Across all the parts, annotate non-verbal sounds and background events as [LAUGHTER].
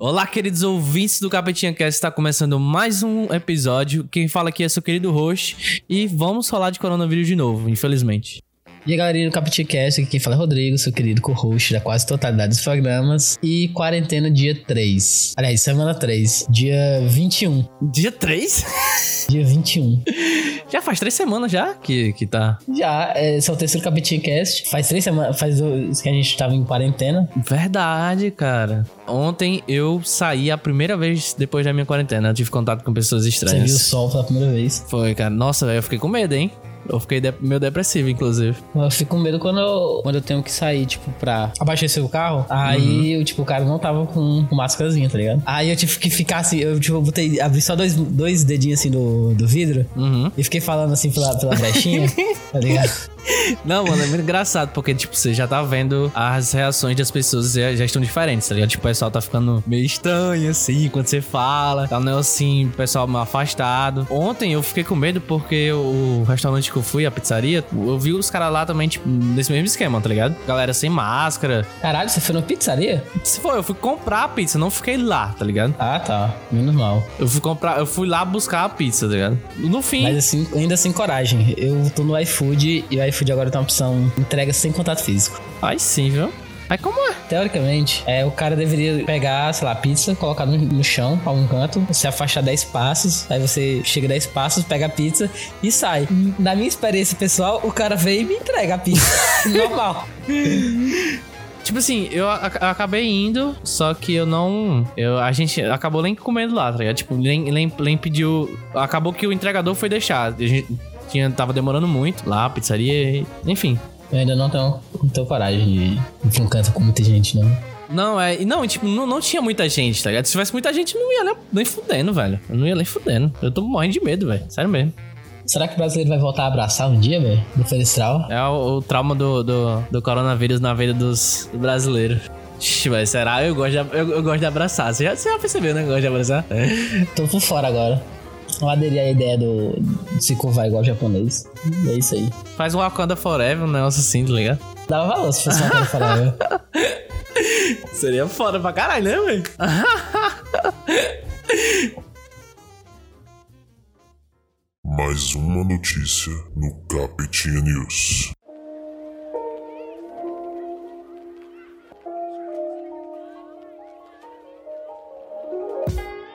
Olá, queridos ouvintes do Capetinha Cast, está começando mais um episódio. Quem fala aqui é seu querido host e vamos falar de coronavírus de novo, infelizmente. E aí, galerinha do Capiticast, aqui quem fala é Rodrigo, seu querido co-host da quase totalidade dos programas. E quarentena dia 3. Aliás, semana 3, dia 21. Dia 3? Dia 21. [LAUGHS] Já faz três semanas já que, que tá. Já, é, esse é o terceiro Capiticast. Faz três semanas, faz dois que a gente tava em quarentena. Verdade, cara. Ontem eu saí a primeira vez depois da minha quarentena. Eu tive contato com pessoas Você estranhas. viu o sol pela primeira vez. Foi, cara. Nossa, eu fiquei com medo, hein? Eu fiquei de- meio depressivo, inclusive. Eu fico com medo quando eu, quando eu tenho que sair, tipo, pra abastecer o carro. Aí, eu, tipo, o cara não tava com, com máscarazinha, tá ligado? Aí eu tive que ficar assim, eu, tipo, botei, abri só dois, dois dedinhos assim do, do vidro. Uhum. E fiquei falando assim pela, pela brechinha, [LAUGHS] tá ligado? Não, mano, é muito engraçado, porque, tipo, você já tá vendo as reações das pessoas já, já estão diferentes, tá ligado? Tipo, o pessoal tá ficando meio estranho, assim, quando você fala. Tá um negócio assim, o pessoal meio afastado. Ontem eu fiquei com medo porque o restaurante que eu fui, a pizzaria, eu vi os caras lá também, tipo, nesse mesmo esquema, tá ligado? Galera sem máscara. Caralho, você foi na pizzaria? Se for, eu fui comprar a pizza, não fiquei lá, tá ligado? Ah, tá. Menos mal. Eu fui comprar, eu fui lá buscar a pizza, tá ligado? No fim. Mas assim, ainda sem coragem. Eu tô no iFood e o iFood agora tem uma opção entrega sem contato físico. Aí sim, viu? Aí como é? Teoricamente, é, o cara deveria pegar, sei lá, pizza, colocar no, no chão, pra um canto, se afastar 10 passos, aí você chega 10 passos, pega a pizza e sai. Na minha experiência pessoal, o cara veio e me entrega a pizza. [LAUGHS] Normal. [LAUGHS] Tipo assim, eu acabei indo, só que eu não. Eu, a gente acabou nem comendo lá, tá ligado? Tipo, nem, nem, nem pediu. Acabou que o entregador foi deixar. A gente tinha, tava demorando muito lá, a pizzaria, enfim. Eu ainda não tenho, não tenho coragem de ir pra um canto com muita gente, não. Não, é. Não, tipo, não, não tinha muita gente, tá ligado? Se tivesse muita gente, não ia nem, nem fudendo, velho. Eu não ia nem fudendo. Eu tô morrendo de medo, velho. Sério mesmo. Será que o brasileiro vai voltar a abraçar um dia, velho? No Fenestral? É o, o trauma do, do, do coronavírus na vida dos do brasileiros. Ixi, velho, será? Eu gosto, de, eu, eu gosto de abraçar. Você já, você já percebeu, né? Eu gosto de abraçar? Tô por fora agora. Eu aderi à ideia do, se curvar igual japonês. E é isso aí. Faz um Wakanda Forever, um negócio assim, tá ligado? Dava valor se fosse uma coisa falar, velho. Seria foda pra caralho, né, velho? [LAUGHS] Mais uma notícia no Capitinha News.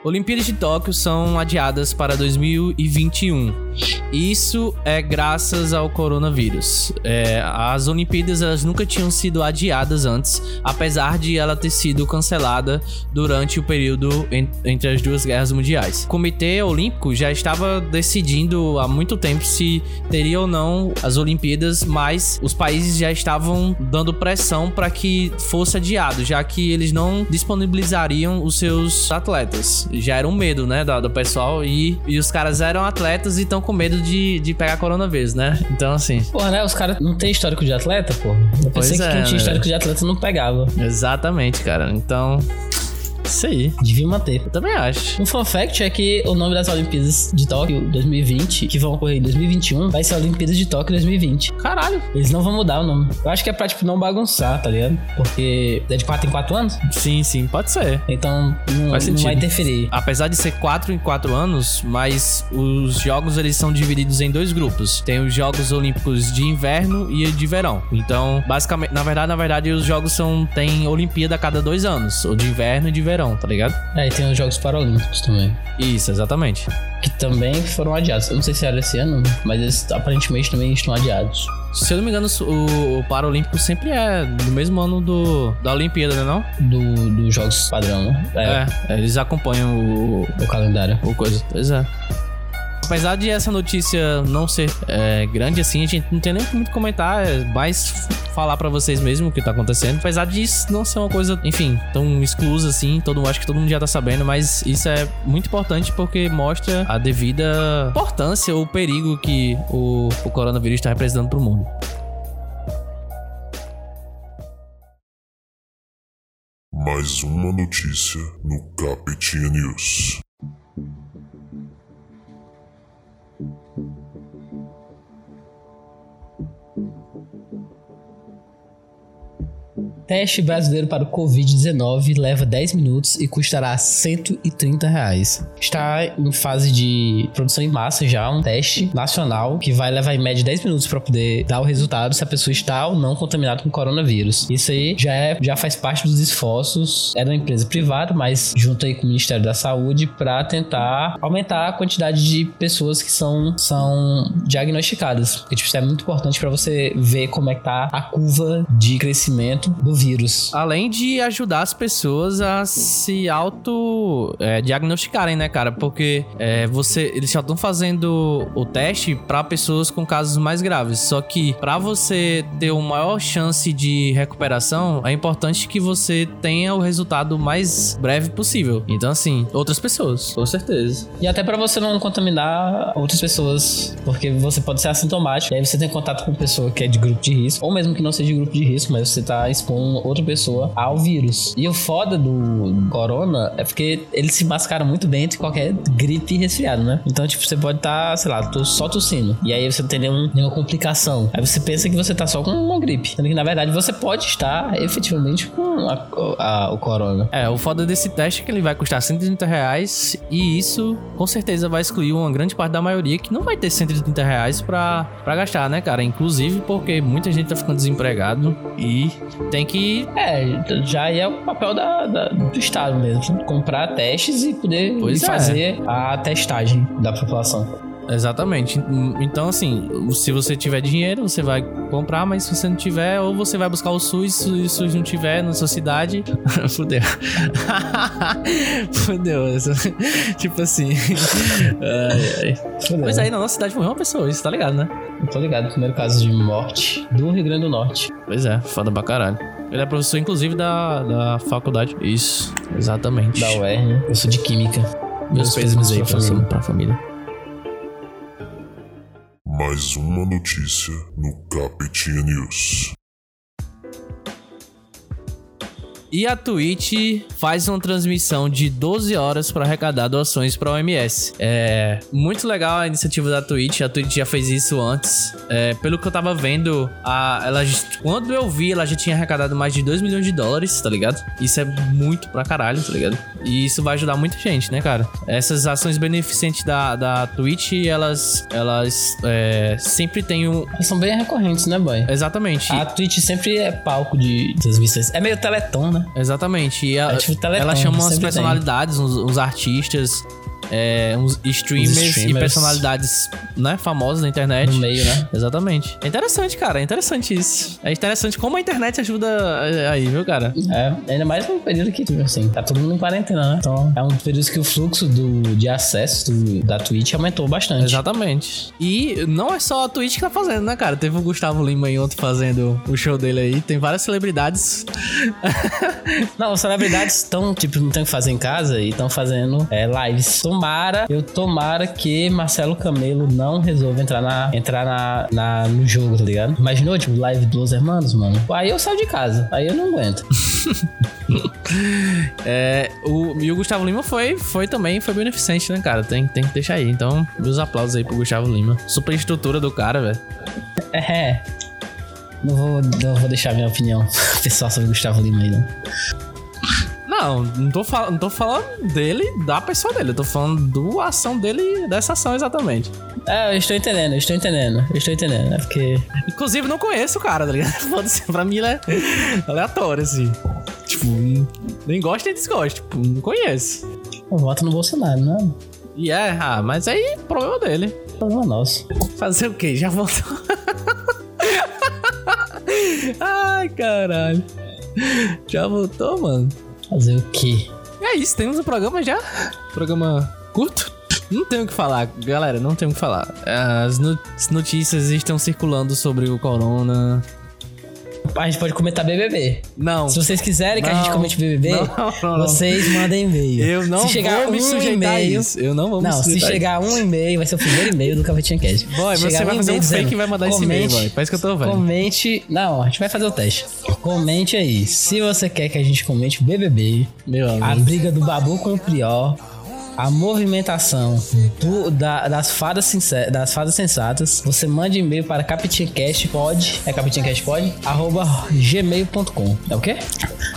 Olimpíadas de Tóquio são adiadas para 2021. Isso é graças ao coronavírus. É, as Olimpíadas elas nunca tinham sido adiadas antes, apesar de ela ter sido cancelada durante o período en- entre as duas guerras mundiais. O Comitê Olímpico já estava decidindo há muito tempo se teria ou não as Olimpíadas, mas os países já estavam dando pressão para que fosse adiado, já que eles não disponibilizariam os seus atletas. Já era um medo, né, do, do pessoal e, e os caras eram atletas e estão com medo de, de pegar coronavírus, né? Então, assim, Porra, né? Os caras não têm histórico de atleta, pô. Eu Pois pensei que é, quem tinha né? histórico de atleta não pegava. exatamente, cara. Então, isso aí. Devia manter. Eu também acho. Um fun fact é que o nome das Olimpíadas de Tóquio 2020, que vão ocorrer em 2021, vai ser Olimpíadas de Tóquio 2020. Caralho. Eles não vão mudar o nome. Eu acho que é pra, tipo, não bagunçar, tá ligado? Porque é de 4 em 4 anos, Sim, sim, pode ser. então não, não vai interferir. Apesar de ser 4 em 4 anos, mas os jogos eles são divididos em dois grupos. Tem os Jogos Olímpicos de Inverno e de Verão. Então, basicamente, na verdade, na verdade, os jogos são tem Olimpíada a cada dois anos, ou de Inverno e de Verão, tá ligado? Aí tem os Jogos Paralímpicos também. Isso, exatamente. Que também foram adiados. Eu não sei se era esse ano, mas eles aparentemente também estão adiados. Se eu não me engano, o, o Paralímpico sempre é no mesmo ano do, da Olimpíada, né não? Do, dos Jogos Padrão, né? É, eles acompanham o, O calendário. o coisa. Pois é. Apesar de essa notícia não ser é, grande assim, a gente não tem nem muito comentar, é mais falar pra vocês mesmo o que tá acontecendo. Apesar disso não ser uma coisa, enfim, tão exclusa assim, todo, acho que todo mundo já tá sabendo, mas isso é muito importante porque mostra a devida importância ou perigo que o, o coronavírus está representando pro mundo. Mais uma notícia no Capitinha News. Teste brasileiro para o Covid-19 leva 10 minutos e custará 130 reais. Está em fase de produção em massa já, um teste nacional que vai levar em média 10 minutos para poder dar o resultado se a pessoa está ou não contaminada com coronavírus. Isso aí já, é, já faz parte dos esforços, é uma empresa privada, mas junto aí com o Ministério da Saúde para tentar aumentar a quantidade de pessoas que são, são diagnosticadas. Porque tipo, isso é muito importante para você ver como é que tá a curva de crescimento do vírus. Além de ajudar as pessoas a se auto é, diagnosticarem, né, cara? Porque é, você, eles já estão fazendo o teste para pessoas com casos mais graves. Só que para você ter uma maior chance de recuperação, é importante que você tenha o resultado mais breve possível. Então, assim, outras pessoas, com certeza. E até para você não contaminar outras pessoas, porque você pode ser assintomático. E aí você tem contato com pessoa que é de grupo de risco, ou mesmo que não seja de grupo de risco, mas você tá expondo outra pessoa ao vírus. E o foda do corona é porque ele se mascara muito bem entre qualquer gripe e resfriado, né? Então, tipo, você pode estar, tá, sei lá, só tossindo. E aí você não tem nenhum, nenhuma complicação. Aí você pensa que você tá só com uma gripe. Sendo que, na verdade, você pode estar efetivamente com a, a, o corona. É, o foda desse teste é que ele vai custar 130 reais e isso com certeza vai excluir uma grande parte da maioria que não vai ter 130 reais pra, pra gastar, né, cara? Inclusive porque muita gente tá ficando desempregado e tem que. É, já é o papel da, da do Estado mesmo. Comprar testes e poder Pois é. fazer a testagem da população. Exatamente. Então, assim, se você tiver dinheiro, você vai comprar, mas se você não tiver, ou você vai buscar o SUS, se o SUS não tiver na sua cidade, [LAUGHS] fudeu. [LAUGHS] fudeu. [LAUGHS] tipo assim. ai, ai. Pois aí, na nossa cidade morreu uma pessoa, isso tá ligado, né? Eu tô ligado, primeiro caso de morte do Rio Grande do Norte. Pois é, foda pra caralho. Ele é professor, inclusive, da, da faculdade. Isso, exatamente. Da UER, né? Eu sou de Química. Meus pêsames aí pra, família. pra família. Mais uma notícia no Capetinha News. E a Twitch faz uma transmissão de 12 horas para arrecadar doações para a OMS. É muito legal a iniciativa da Twitch. A Twitch já fez isso antes. É, pelo que eu tava vendo, a, ela, quando eu vi, ela já tinha arrecadado mais de 2 milhões de dólares, tá ligado? Isso é muito pra caralho, tá ligado? E isso vai ajudar muita gente, né, cara? Essas ações beneficentes da, da Twitch, elas, elas é, sempre têm um. Elas são bem recorrentes, né, boy? Exatamente. A Twitch sempre é palco de transmissões. É meio teleton, né? Exatamente. E a, é tipo ela chama umas personalidades, uns, uns, artistas é, uns streamers, streamers, e personalidades, né, famosas na internet. No meio, né? Exatamente. É interessante, cara. É interessante isso. É interessante como a internet ajuda é, aí, viu, cara? É, ainda mais no período que, tipo assim, tá todo mundo em quarentena, né? Então, é um período que o fluxo do, de acesso do, da Twitch aumentou bastante. Exatamente. E não é só a Twitch que tá fazendo, né, cara? Teve o Gustavo Lima aí ontem fazendo o show dele aí. Tem várias celebridades. [LAUGHS] não, celebridades estão, tipo, não tem o que fazer em casa e estão fazendo é, lives. Tomara, eu tomara que Marcelo Camelo não resolva entrar na entrar na, na no jogo, tá ligado? Imaginou, tipo, live dos hermanos, mano? Aí eu saio de casa, aí eu não aguento. [LAUGHS] é, o, e o Gustavo Lima foi, foi também, foi beneficente, né, cara? Tem, tem que deixar aí. Então, meus aplausos aí pro Gustavo Lima. Super estrutura do cara, velho. É. Não vou, não vou deixar minha opinião [LAUGHS] pessoal sobre o Gustavo Lima aí, não. Não, não tô, fal não tô falando dele, da pessoa dele. Eu tô falando da ação dele, dessa ação exatamente. É, eu estou entendendo, eu estou entendendo, eu estou entendendo. É porque. Inclusive, não conheço o cara, tá ligado? [LAUGHS] pra mim ele é aleatório, assim. Tipo, nem gosto nem desgosto. Tipo, não conheço. Eu voto no Bolsonaro, né? E é, ah, mas aí, problema dele. Problema nosso. Fazer o quê? Já voltou. [LAUGHS] Ai, caralho. Já voltou, mano? Fazer o quê? É isso, temos um programa já. Programa curto. Não tenho o que falar, galera, não tenho o que falar. As notícias estão circulando sobre o corona. A gente pode comentar BBB. Não. Se vocês quiserem que a gente comente BBB, não, não, vocês mandem e-mail. Eu não se chegar vou me um e-mail, Eu não vou me Não, se chegar um e-mail, vai ser o primeiro e-mail do Capetinha Cast. Boy, você vai fazer um fake e vai mandar esse e-mail, boy. Parece que eu tô vendo. Comente... Não, a gente vai fazer o teste. Comente aí. Se você quer que a gente comente BBB, Meu amigo. a briga do Babu com o Prior, a movimentação do, da, das, fadas sincer, das fadas sensatas, você manda e-mail para capitinhacastpod, é capitinhacastpod, arroba gmail.com. É o quê?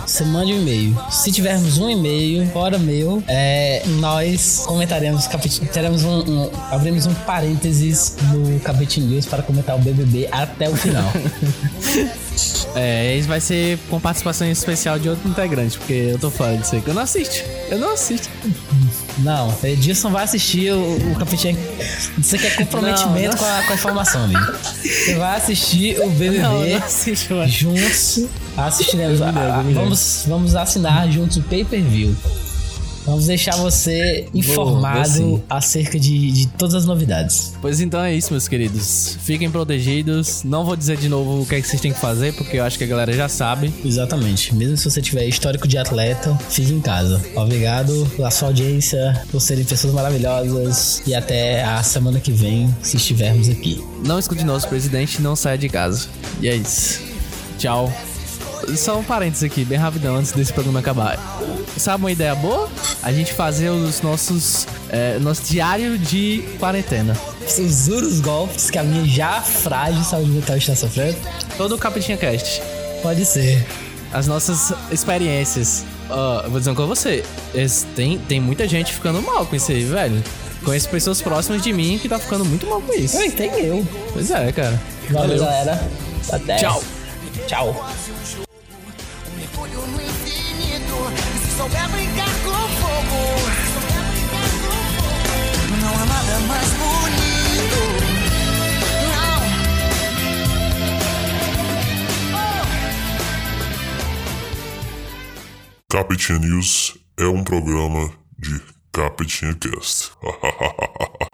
Você manda um e-mail. Se tivermos um e-mail fora meu, é, nós comentaremos, teremos um, um, abrimos um parênteses no Capitin News para comentar o BBB até o final. [LAUGHS] É, esse vai ser com participação especial de outro integrante, porque eu tô falando disso aí, que eu não assisto. Eu não assisto. Não, Edilson vai assistir o, o Capitinha. Você quer comprometimento não, não. Com, a, com a informação, amigo. Você vai assistir o BBB não, não assisto, juntos. Assistiremos. vamos, vamos assinar juntos o pay per view. Vamos deixar você informado acerca de, de todas as novidades. Pois então é isso, meus queridos. Fiquem protegidos. Não vou dizer de novo o que é que vocês têm que fazer, porque eu acho que a galera já sabe. Exatamente. Mesmo se você tiver histórico de atleta, fique em casa. Obrigado pela sua audiência, por serem pessoas maravilhosas. E até a semana que vem, se estivermos aqui. Não escute nosso presidente, não saia de casa. E é isso. Tchau. Só um parênteses aqui, bem rapidão, antes desse programa acabar. Sabe uma ideia boa? A gente fazer os nossos. É, nosso diário de quarentena. Os duros golpes que a minha já frágil saúde mental está sofrendo. Todo o Capitinha Cast. Pode ser. As nossas experiências. Uh, vou dizer com você. Tem, tem muita gente ficando mal com isso aí, velho. Conheço pessoas próximas de mim que tá ficando muito mal com isso. Eu tem eu. Pois é, cara. Valeu, Valeu. galera. Até. Tchau. Tchau. Souber brincar com fogo, não há nada mais bonito. Oh. Capitinha News é um programa de Capitinha Cast. [LAUGHS]